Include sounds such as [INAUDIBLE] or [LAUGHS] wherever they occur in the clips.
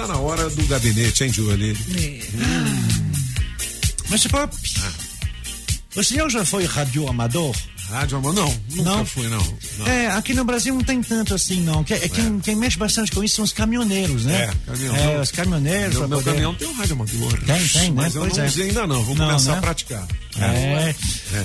tá na hora do gabinete, hein, Julie? Mas Pop, o senhor já foi radioamador? Rádio Amor? Não, nunca Não? fui, não. não. É, aqui no Brasil não tem tanto assim, não. Que- é, quem, quem mexe bastante com isso são os caminhoneiros, né? É, caminhão. É, os caminhoneiros. Meu, meu poder- caminhão tem um rádio amador. Tem, tem, né? Mas eu Pois não é. usei ainda não, vou Não, começar né? a praticar. É.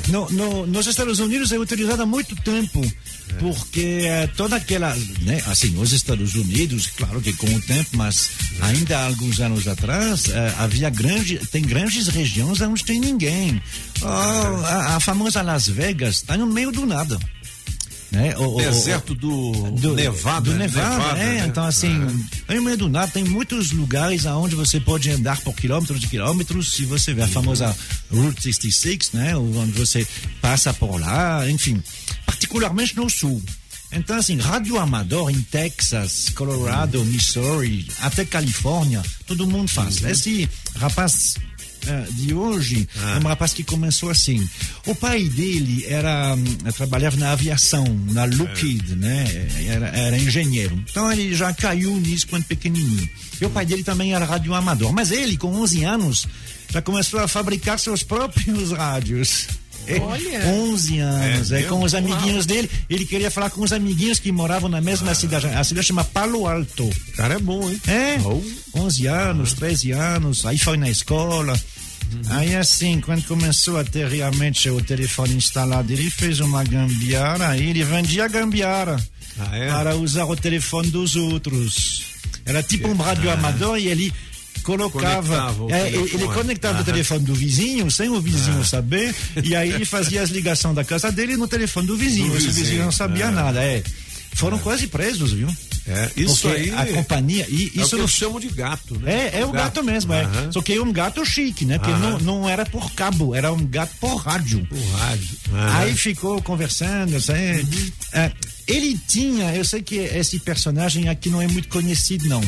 No, no- nos Estados Unidos é utilizado há muito tempo, É. porque é, toda aquela, né, assim, os Estados Unidos, claro que com o tempo, mas É. ainda há alguns anos atrás, é, havia grande, tem grandes regiões onde tem ninguém. Oh, a, a famosa Las Vegas está no meio do nada. Né? O- Deserto do, Nevada. do Nevada, é. né? Então, assim, no meio do nada tem muitos lugares aonde você pode andar por quilômetros e quilômetros. Se você vê a famosa Route 66, né? Onde você passa por lá, enfim. Particularmente no sul. Então, assim, rádio amador em Texas, Colorado, Missouri, até Califórnia, todo mundo faz. Esse rapaz eh, de hoje é um rapaz que começou assim. O pai dele era hum, trabalhava na aviação, na Lockheed, né? Era, era engenheiro. Então ele já caiu nisso quando pequenininho. E o pai dele também era radioamador. Mas ele, com 11 anos, já começou a fabricar seus próprios [LAUGHS] rádios. Olha. 11 anos, É é, com os amiguinhos dele. Ele queria falar com os amiguinhos que moravam na mesma cidade. A cidade chama Palo Alto. O cara é bom, hein? É, Oh. 11 anos, 13 anos, aí foi na escola. Aí assim, quando começou a ter realmente o telefone instalado, ele fez uma gambiarra, aí ele vendia gambiarra Ah, é? para usar o telefone dos outros. Era tipo um rádio amador e ele colocava, Conectava é, ele, conectava o telefone do vizinho, sem o vizinho saber, e aí ele fazia as ligações da casa dele no telefone do vizinho. Do Esse vizinho, vizinho não sabia é. nada, é. Foram quase presos, viu? É, isso Porque aí a companhia, e é o isso que não chamo de gato, né? é, é o gato, mesmo, é. Aham. Só que um gato chique, né? Porque não, não era por cabo, era um gato por rádio. O rádio. Aham. Aí ficou conversando, assim, é, ele tinha, eu sei que esse personagem aqui não é muito conhecido, não.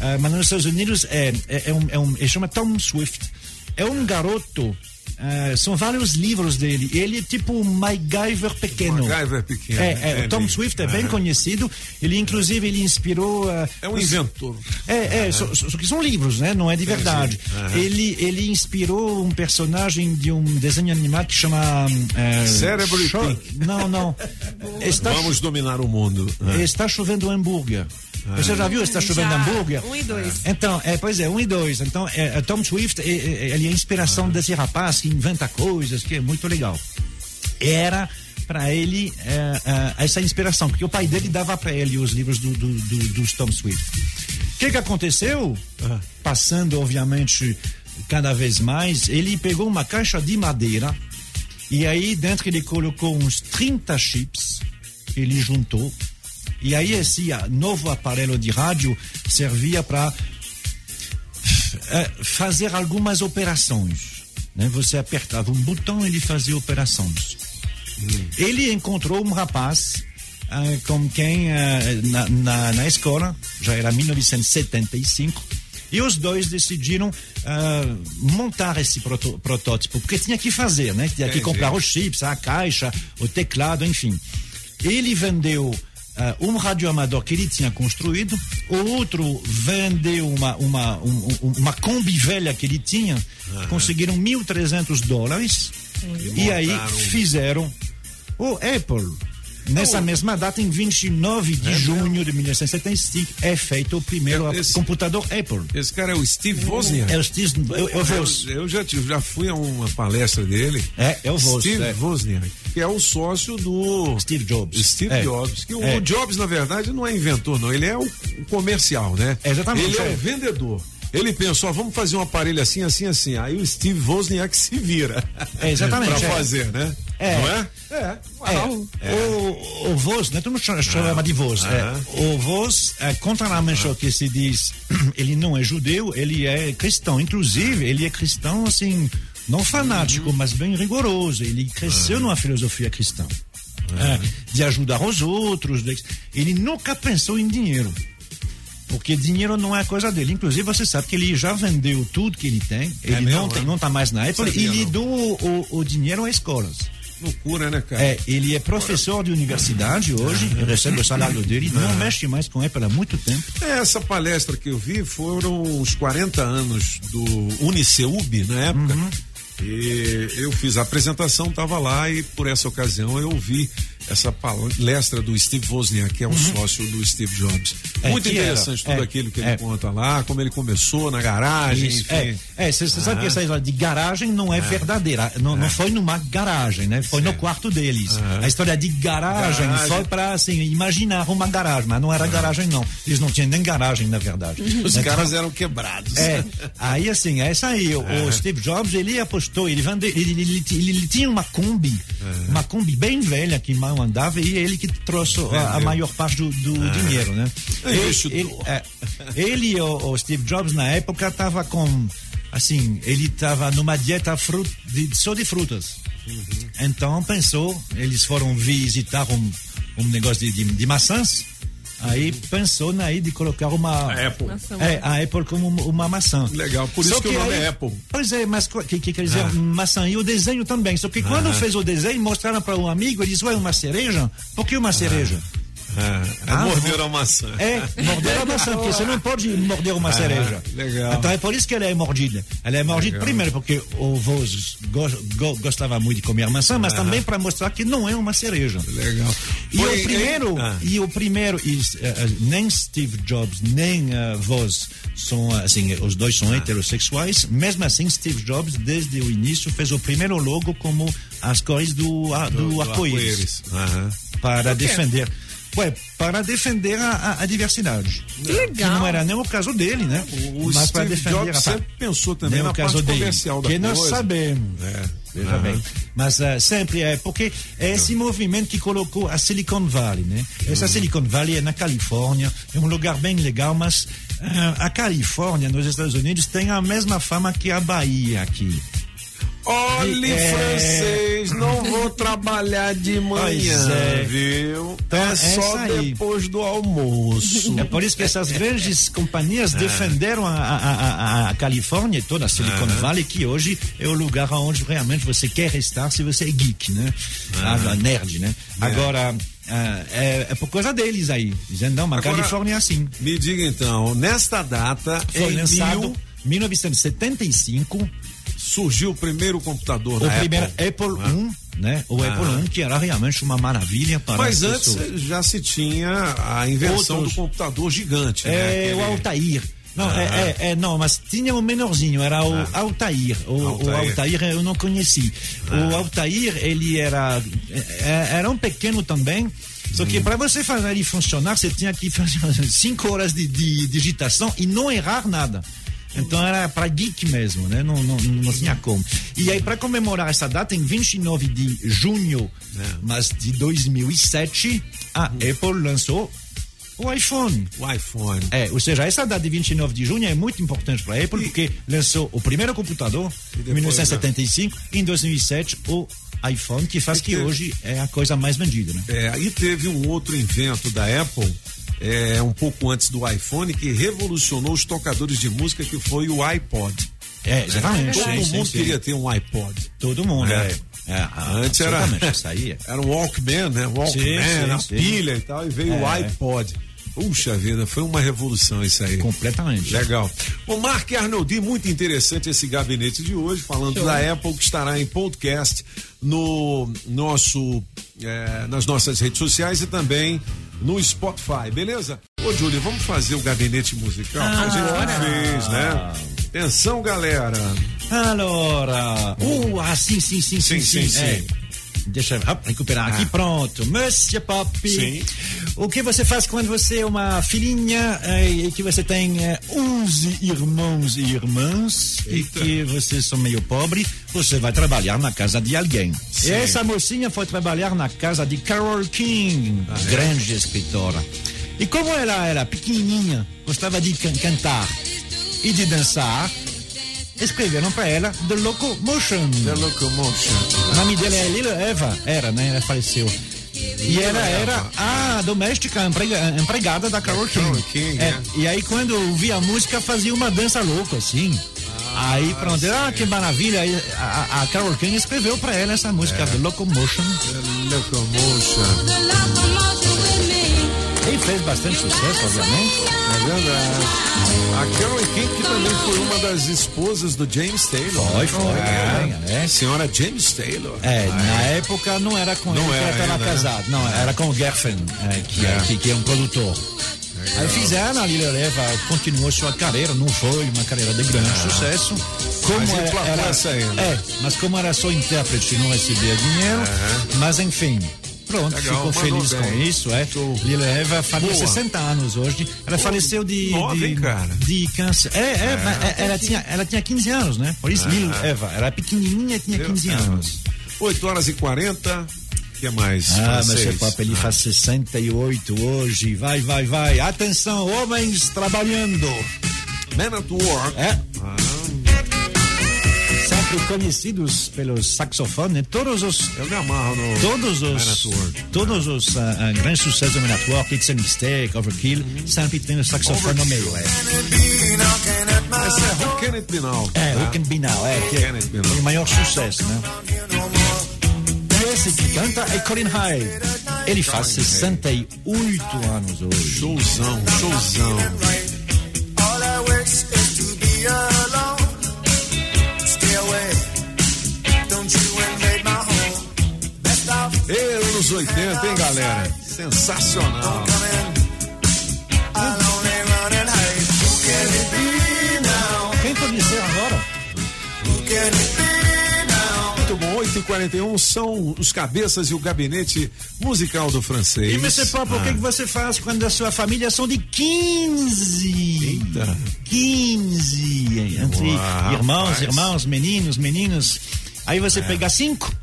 É, mas nos Estados Unidos é, é, é um, é um, ele chama Tom Swift. É um garoto, é, são vários livros dele. Ele é tipo MacGyver pequeno. MacGyver pequeno, É, é, o Tom. Swift é bem conhecido. Ele, inclusive, ele inspirou. é, É um os- inventor. é, é, só, só- só que são livros, né? Não é de verdade. Ele, ele inspirou um personagem de um desenho animado que chama. É, Cérebro Cho- Pink. Não, não. [LAUGHS] Está, Vamos dominar o mundo. está chovendo hambúrguer. Você já viu Está chovendo Já, hambúrguer? um e dois. Então, é, pois é, um e dois. Então, é, é, Tom Swift, é, é, ele é a inspiração desse rapaz que inventa coisas, que é muito legal. Era para ele é, é, essa inspiração, porque o pai dele dava para ele os livros do, do, do, dos Tom Swift. O que, que aconteceu? Passando, obviamente, cada vez mais, ele pegou uma caixa de madeira e aí dentro ele colocou uns 30 chips que ele juntou. E aí esse ah, novo aparelho de rádio servia para eh, fazer algumas operações. Né? Você apertava um botão e ele fazia operações. Ele encontrou um rapaz ah, com quem ah, na, na, na escola, já era 1975, e os dois decidiram ah, montar esse proto- protótipo, porque tinha que fazer, né? Tinha que comprar os chips, a caixa, o teclado, enfim. Ele vendeu ah, um radioamador que ele tinha construído, o outro vendeu uma, uma, um- um- uma Kombi velha que ele tinha, conseguiram 1.300 dólares, e aí montaram. um- fizeram o Apple. Nessa mesma data, em 29 de junho de 1975, é feito o primeiro Esse- computador Apple. Esse cara é o Steve Wozniak. É o Steve, eu, eu Eu, eu já, já fui a uma palestra dele. É, eu vou, Steve é. Wozniak, que é o sócio do Steve Jobs. Steve É. Jobs. Que o É. Jobs, na verdade, não é inventor, não. Ele é o, o comercial, né? Exatamente, Ele é, é. o vendedor. Ele pensou, ó, vamos fazer um aparelho assim, assim, assim. Aí o Steve Wozniak se vira. É, exatamente, [LAUGHS] pra é. fazer, né? É. Não é? É. É, Uau. O, o Voz, né? Todo mundo chama, chama de Voz. Ah. É. O Voz, é, contrariamente ao que se diz, [CLEARS THROAT] ele não é judeu, ele é cristão. Inclusive, ele é cristão, assim, não fanático, Uhum. mas bem rigoroso. Ele cresceu Ah. numa filosofia cristã. É, de ajudar os outros. de- Ele nunca pensou em dinheiro. Porque dinheiro não é coisa dele. Inclusive, você sabe que ele já vendeu tudo que ele tem. Ele mesmo, não, tem, né? não tá mais na Apple e deu o, o, o dinheiro a escolas. Loucura, né, cara? É, ele é professor de universidade hoje, recebe o salário dele, não mexe mais com Apple há muito tempo. É, essa palestra que eu vi foram os 40 anos do Uniceub na época. Uhum. E eu fiz a apresentação, estava lá e por essa ocasião eu vi essa palestra do Steve Wozniak, que é um sócio do Steve Jobs. Uhum. É, Muito que era, interessante tudo é, aquilo que ele é. conta lá, como ele começou na garagem, Isso, enfim. é, você sabe Ah. que essa história de garagem não é verdadeira. Não, não foi numa garagem, né? Foi no quarto deles. A história de garagem, Garagem. foi para assim, imaginar uma garagem, mas não era garagem, não. Eles não tinham nem garagem, na verdade. Os Então, caras eram quebrados. É, aí assim, é isso aí. O, o Steve Jobs, ele apostou, ele, vende, ele, ele, ele- ele tinha uma Kombi, uma Kombi bem velha que andava e ele que trouxe a, a maior parte do, do dinheiro, né? É ele, do- é, ele o, o Steve Jobs, na época, estava com, assim, ele estava numa dieta frut, de, só de frutas. Então pensou, eles foram visitar um, um negócio de, de, de maçãs, aí pensou na de colocar uma... A Apple. Maçã. É, a Apple como uma- maçã. Legal, por isso Só que o nome aí- é Apple. Pois é, mas que, que quer dizer Ah. maçã e o desenho também. Só que quando fez o desenho, mostraram para um amigo, ele disse, ué, uma cereja? Por que uma cereja? É, Ah, morderam a maçã. É, morder a maçã, porque você não pode morder uma cereja. legal. Então é por isso que ela é mordida. Ela é mordida Legal. primeiro porque o Vos go, go- gostava muito de comer maçã, mas também para mostrar que não é uma cereja. Legal. E Foi, o primeiro? Ah. e o primeiro, e, eh, nem Steve Jobs, nem uh, Voz são, assim, os dois Ah. são heterossexuais. Mesmo assim, Steve Jobs, desde o início, fez o primeiro logo como as cores do, a- do, Do arco-íris, Aham. para defender. Ué, para defender a, a- a diversidade. Que legal. não era nem o caso dele, né? O Mas para defender Jobs a sempre pensou também nem na o caso parte dele, comercial da que nós coisa. sabemos. É. Veja Aham. bem. Mas eh, sempre é porque é esse movimento que colocou a Silicon Valley, né? Essa Silicon Valley é na Califórnia, é um lugar bem legal, mas eh, a Califórnia nos Estados Unidos tem a mesma fama que a Bahia aqui. Olhe, É. francês, não vou trabalhar de manhã, é. viu? Então, é é só aí. depois do almoço. [LAUGHS] É por isso que essas grandes companhias defenderam a, a, a, a Califórnia e toda a Silicon Valley, que hoje é o lugar onde realmente você quer estar se você é geek, né? Ah, nerd, né? Agora, ah, é, é por causa deles aí. Dizendo, não, mas Agora- Califórnia é assim. Me diga então, nesta data, Foi em lançado mil, em 1975 surgiu o primeiro computador o da primeiro Apple. Apple, Ah. I, né? O Apple I, que era realmente uma maravilha para Mas as antes pessoas. já se tinha a invenção Outros- do computador gigante. né? É Aquele- o Altair. Não, é, é, é, não, mas tinha o menorzinho, era o Altair. O o Altair. Altair. eu não conheci. O Altair, ele era, é, era um pequeno também. Só que para você fazer ele funcionar, você tinha que fazer [LAUGHS] cinco horas de, de digitação e não errar nada. Então era para geek mesmo, né? Não, não, não tinha como. E aí, para comemorar essa data, em 29 de junho, mas de 2007, a Apple lançou o iPhone. O iPhone. É, ou seja, essa data de 29 de junho é muito importante para a Apple, porque lançou o primeiro computador em depois, 1975, em 2007 o iPhone, que faz E que teve- hoje é a coisa mais vendida, né? É, aí teve um outro invento da Apple, é, um pouco antes do iPhone, que revolucionou os tocadores de música, que foi o iPod. É, exatamente. Todo sim, mundo sim. queria ter um iPod. Todo mundo, É. é. É, Antes era, é. [LAUGHS] era um Walkman, né? Walkman, a pilha e tal, e veio É. o iPod. Puxa vida, foi uma revolução isso aí. Completamente. Legal. O Mark Arnoldi, muito interessante esse gabinete de hoje, falando da Apple, que estará em podcast no nosso, eh, nas nossas redes sociais e também no Spotify, beleza? Ô, Júlio, vamos fazer o gabinete musical que a gente não fez, né? Atenção, galera. Allora, uh, ah, sim, sim, sim, sim, Sim, sim. sim, é. Deixa eu recuperar aqui, pronto. Monsieur Pop. Sim. O que você faz quando você é uma filhinha eh, e que você tem eh, 11 irmãos e irmãs Eita. e que vocês são meio pobre? Você vai trabalhar na casa de alguém. Sim. E essa mocinha foi trabalhar na casa de Carol King, Ah, é? grande escritora. E como ela era pequenininha, gostava de can- cantar e de dançar, escreveram para ela The Locomotion. The Locomotion. O nome dela é Lila Eva, era, né? Ela faleceu. E ela era a doméstica, a emprega- a empregada da Carol King. King, É, é. E aí, quando eu ouvia a música, fazia uma dança louca, assim. Aí pronto, ah, que maravilha. Aí, a, a Carol King escreveu pra ela essa música, The Locomotion. The Locomotion. E fez bastante sucesso, obviamente. É verdade. A Carol King, que também foi uma das esposas do James Taylor. Foi, foi. É, é. Senhora James Taylor. É, na época não era com Não ele que era ela estava né? casada. Não, era com o Geffen, é, que, é. que, que é um produtor. Aí fizeram, a Lila Leva continuou sua carreira, não foi uma carreira de grande sucesso. Como Mas era, era- essa ainda. É, mas como era só intérprete, não recebia dinheiro. Mas enfim, pronto, Legal, ficou feliz bem. com isso, é. Show. Lila Eva faria Boa. 60 anos hoje. Ela faleceu de, nova, de, de câncer. É, é, mas é- ela, tinha, ela tinha 15 anos, né? Por isso Lila Eva. Era pequenininha, tinha 15 anos. 8 horas e 40. O que mais? Ah, mas seu papo, ele faz 68 hoje. Vai, vai, vai. Atenção, homens trabalhando. Man at Work. É. Sempre conhecidos pelos saxofones, todos os. Eu me amarro no Todos os, todos os ah, grandes sucessos do Man at Work, It's a Mistake, Overkill, sempre tem o saxofone no meio. É, Esse é Who Can It Be Now? é tá? Who Can Be Now, é, que é Can It Be Now? o maior sucesso, né? E esse que canta é Colin Hyde. Ele faz 68 anos hoje. Showzão, showzão. Anos 80, hein, galera? Sensacional. Quem pode agora? It be now? Muito bom, 8 e 41 são os cabeças e o gabinete musical do francês. E você, Papo, o que, que você faz quando a sua família são de 15? Eita. 15. Entre Uau, irmãos, rapaz. irmãos, meninos, meninas. Aí você pega cinco.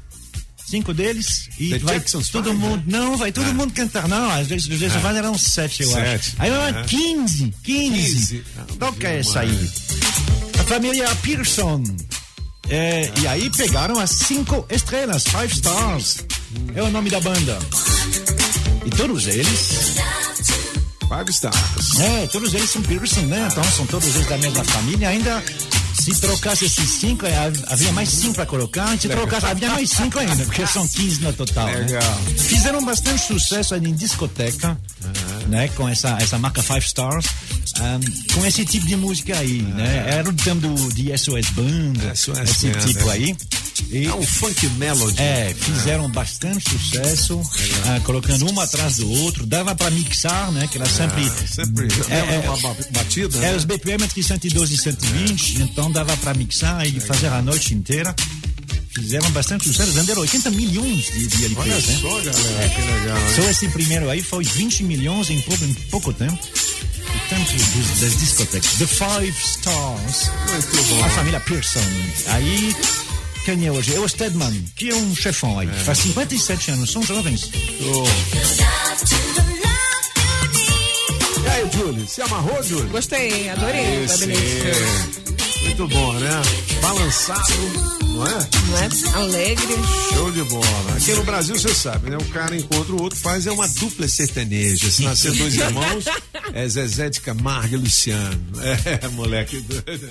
Cinco deles e The vai Jackson's todo Five, mundo. Não, vai todo mundo cantar. Não, às vezes os Jackson Five eram sete, eu Sete. acho. Aí vai É. 15. 15. 15. Toca essa aí. A família Pearson. É, e aí pegaram as cinco estrelas, Five Stars. É o nome da banda. E todos eles, Five Stars. é, todos eles são Pearson, né? Então são todos eles da mesma família. Ainda se trocasse esses cinco, é, havia mais cinco para colocar. Se trocasse, havia mais cinco ainda, porque são 15 no total. né? Legal. Fizeram bastante sucesso em discoteca, né? Com essa, essa marca Five Stars, um, com esse tipo de música aí, né? Era o tempo do, de SOS Banda, SOS esse tipo é. aí. E, É um funk melody. é, fizeram bastante sucesso, ah, colocando um atrás do outro, dava para mixar, né? Que era sempre. Sempre É, é, uma ba- batida. é, né? os BPM entre 112 e 120, então dava para mixar e fazer a noite inteira. Fizeram bastante sucesso, venderam 80 milhões de, de LPs, Olha né? só, galera, que legal. hein? Só esse primeiro aí foi 20 milhões em pouco, em pouco tempo. Portanto, dos, das discotecas. The Five Stars. Muito bom. A família Pearson. Aí, quem é hoje? É o Stedman, que é um chefão aí. Faz 57 anos, são jovens. E aí, Júlio, se amarrou, Júlio? Gostei, adorei. Muito bom, né? Balançado, não é? Não é? Alegre. Show de bola. Aqui no Brasil, você sabe, né? O cara encontra o outro, faz é uma dupla sertaneja. Se nascer dois irmãos, é Zezé de Camargo e Luciano. [LAUGHS] É, moleque doido.